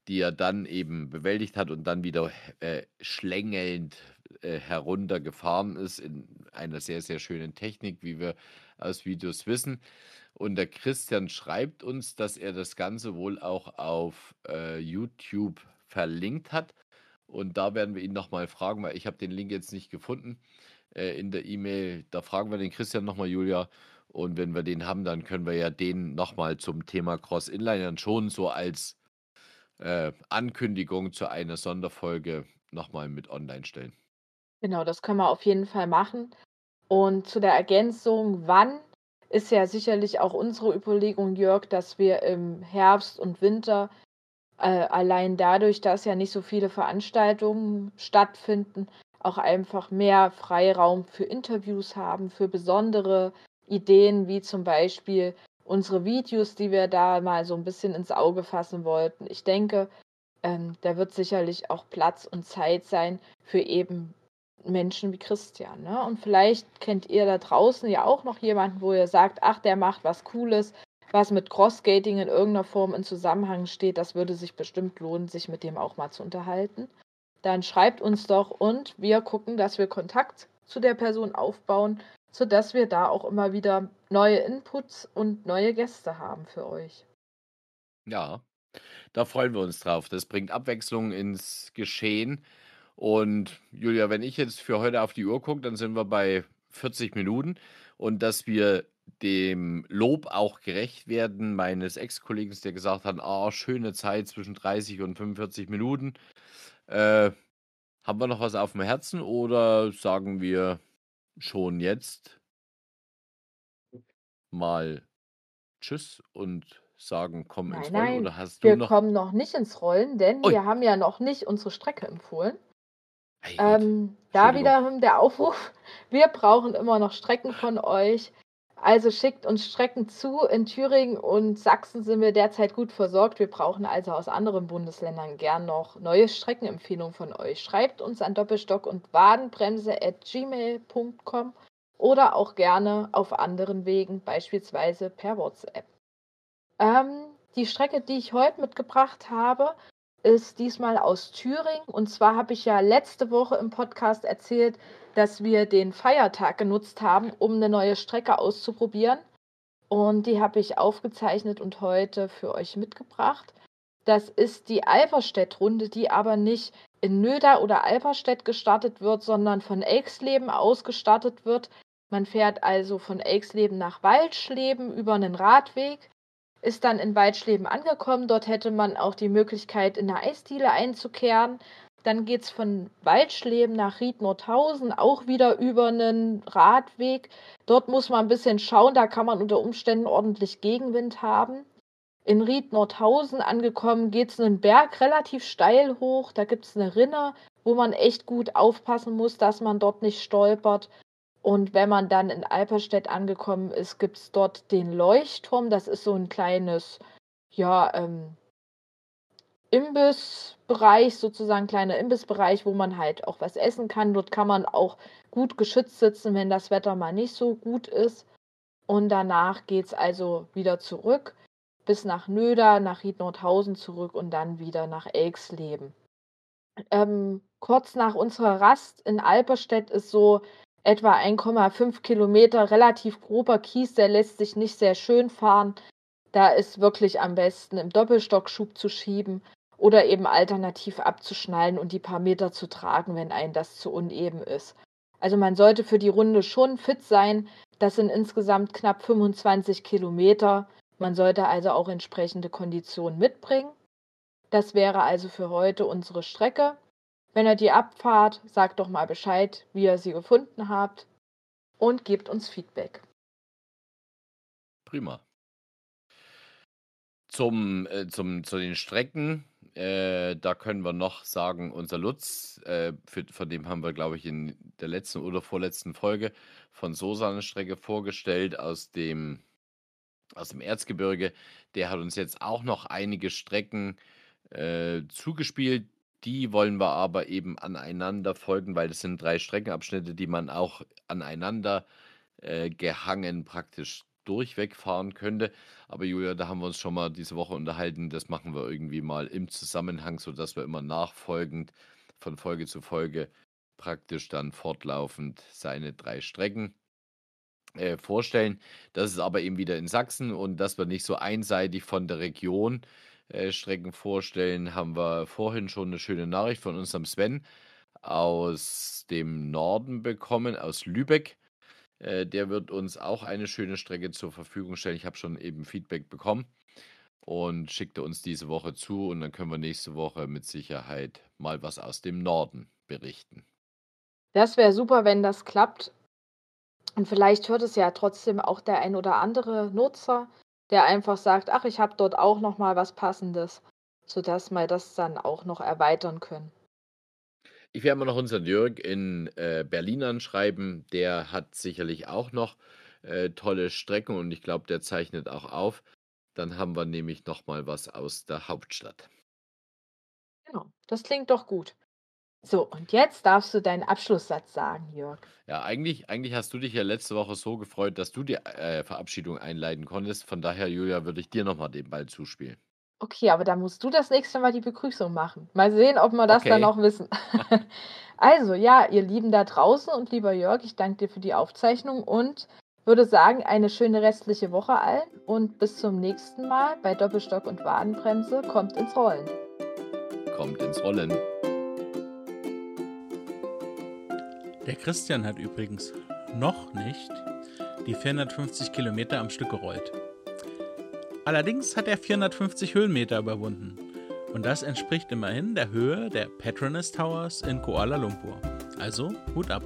die er dann eben bewältigt hat und dann wieder äh, schlängelnd äh, heruntergefahren ist in einer sehr, sehr schönen Technik, wie wir aus Videos wissen. Und der Christian schreibt uns, dass er das Ganze wohl auch auf äh, YouTube verlinkt hat. Und da werden wir ihn nochmal fragen, weil ich habe den Link jetzt nicht gefunden äh, in der E-Mail. Da fragen wir den Christian nochmal, Julia. Und wenn wir den haben, dann können wir ja den nochmal zum Thema Cross-Inlinern schon so als äh, Ankündigung zu einer Sonderfolge nochmal mit online stellen. Genau, das können wir auf jeden Fall machen. Und zu der Ergänzung, wann ist ja sicherlich auch unsere Überlegung, Jörg, dass wir im Herbst und Winter äh, allein dadurch, dass ja nicht so viele Veranstaltungen stattfinden, auch einfach mehr Freiraum für Interviews haben, für besondere Ideen, wie zum Beispiel unsere Videos, die wir da mal so ein bisschen ins Auge fassen wollten. Ich denke, ähm, da wird sicherlich auch Platz und Zeit sein für eben Menschen wie Christian. Ne? Und vielleicht kennt ihr da draußen ja auch noch jemanden, wo ihr sagt, ach, der macht was Cooles, was mit Crossskating in irgendeiner Form in Zusammenhang steht. Das würde sich bestimmt lohnen, sich mit dem auch mal zu unterhalten. Dann schreibt uns doch und wir gucken, dass wir Kontakt zu der Person aufbauen, sodass wir da auch immer wieder neue Inputs und neue Gäste haben für euch. Ja, da freuen wir uns drauf. Das bringt Abwechslung ins Geschehen. Und Julia, wenn ich jetzt für heute auf die Uhr gucke, dann sind wir bei 40 Minuten. Und dass wir dem Lob auch gerecht werden, meines Ex-Kollegen, der gesagt hat, ah, schöne Zeit zwischen 30 und 45 Minuten. Äh, haben wir noch was auf dem Herzen oder sagen wir schon jetzt mal Tschüss und sagen, komm ins Rollen? Nein, oder hast du wir noch? kommen noch nicht ins Rollen, denn Ui. wir haben ja noch nicht unsere Strecke empfohlen. Ähm, da wiederum der Aufruf, wir brauchen immer noch Strecken von euch. Also schickt uns Strecken zu. In Thüringen und Sachsen sind wir derzeit gut versorgt. Wir brauchen also aus anderen Bundesländern gern noch neue Streckenempfehlungen von euch. Schreibt uns an Doppelstock und Wadenbremse at gmail.com oder auch gerne auf anderen Wegen, beispielsweise per WhatsApp. Ähm, die Strecke, die ich heute mitgebracht habe, ist diesmal aus Thüringen. Und zwar habe ich ja letzte Woche im Podcast erzählt, dass wir den Feiertag genutzt haben, um eine neue Strecke auszuprobieren. Und die habe ich aufgezeichnet und heute für euch mitgebracht. Das ist die Alperstedt-Runde, die aber nicht in Nöder oder Alperstedt gestartet wird, sondern von Elxleben aus gestartet wird. Man fährt also von Elxleben nach Waldschleben über einen Radweg ist dann in Waldschleben angekommen. Dort hätte man auch die Möglichkeit, in der Eisdiele einzukehren. Dann geht es von Waldschleben nach Ried-Nordhausen, auch wieder über einen Radweg. Dort muss man ein bisschen schauen, da kann man unter Umständen ordentlich Gegenwind haben. In Ried-Nordhausen angekommen, geht es einen Berg relativ steil hoch. Da gibt es eine Rinne, wo man echt gut aufpassen muss, dass man dort nicht stolpert. Und wenn man dann in Alperstedt angekommen ist, gibt es dort den Leuchtturm. Das ist so ein kleines, ja, ähm, Imbissbereich, sozusagen kleiner Imbissbereich, wo man halt auch was essen kann. Dort kann man auch gut geschützt sitzen, wenn das Wetter mal nicht so gut ist. Und danach geht es also wieder zurück bis nach Nöder, nach Ried-Nordhausen zurück und dann wieder nach Elxleben. Ähm, kurz nach unserer Rast in Alperstedt ist so etwa 1,5 Kilometer, relativ grober Kies, der lässt sich nicht sehr schön fahren. Da ist wirklich am besten im Doppelstockschub zu schieben oder eben alternativ abzuschnallen und die paar Meter zu tragen, wenn einem das zu uneben ist. Also man sollte für die Runde schon fit sein. Das sind insgesamt knapp 25 Kilometer. Man sollte also auch entsprechende Konditionen mitbringen. Das wäre also für heute unsere Strecke. Wenn ihr die abfahrt, sagt doch mal Bescheid, wie ihr sie gefunden habt und gebt uns Feedback. Prima. Zum, äh, zum, zu den Strecken, äh, da können wir noch sagen, unser Lutz, äh, für, von dem haben wir, glaube ich, in der letzten oder vorletzten Folge von Sosa eine Strecke vorgestellt aus dem, aus dem Erzgebirge. Der hat uns jetzt auch noch einige Strecken äh, zugespielt. Die wollen wir aber eben aneinander folgen, weil das sind drei Streckenabschnitte, die man auch aneinander äh, gehangen praktisch durchweg fahren könnte. Aber Julia, da haben wir uns schon mal diese Woche unterhalten. Das machen wir irgendwie mal im Zusammenhang, sodass wir immer nachfolgend von Folge zu Folge praktisch dann fortlaufend seine drei Strecken äh, vorstellen. Das ist aber eben wieder in Sachsen und dass wir nicht so einseitig von der Region äh, Strecken vorstellen, haben wir vorhin schon eine schöne Nachricht von unserem Sven aus dem Norden bekommen, aus Lübeck. Äh, der wird uns auch eine schöne Strecke zur Verfügung stellen. Ich habe schon eben Feedback bekommen und schickte uns diese Woche zu und dann können wir nächste Woche mit Sicherheit mal was aus dem Norden berichten. Das wäre super, wenn das klappt. Und vielleicht hört es ja trotzdem auch der ein oder andere Nutzer, der einfach sagt, ach, ich habe dort auch noch mal was Passendes, sodass wir das dann auch noch erweitern können. Ich werde mal noch unseren Jörg in äh, Berlin anschreiben. Der hat sicherlich auch noch äh, tolle Strecken und ich glaube, der zeichnet auch auf. Dann haben wir nämlich noch mal was aus der Hauptstadt. Genau, das klingt doch gut. So, und jetzt darfst du deinen Abschlusssatz sagen, Jörg. Ja, eigentlich, eigentlich hast du dich ja letzte Woche so gefreut, dass du die äh, Verabschiedung einleiten konntest. Von daher, Julia, würde ich dir nochmal den Ball zuspielen. Okay, aber dann musst du das nächste Mal die Begrüßung machen. Mal sehen, ob wir das dann auch wissen. Also, ja, ihr Lieben da draußen und lieber Jörg, ich danke dir für die Aufzeichnung und würde sagen, eine schöne restliche Woche allen und bis zum nächsten Mal bei Doppelstock und Wadenbremse. Kommt ins Rollen. Kommt ins Rollen. Der Christian hat übrigens noch nicht die 450 Kilometer am Stück gerollt. Allerdings hat er 450 Höhenmeter überwunden. Und das entspricht immerhin der Höhe der Petronas Towers in Kuala Lumpur. Also Hut ab.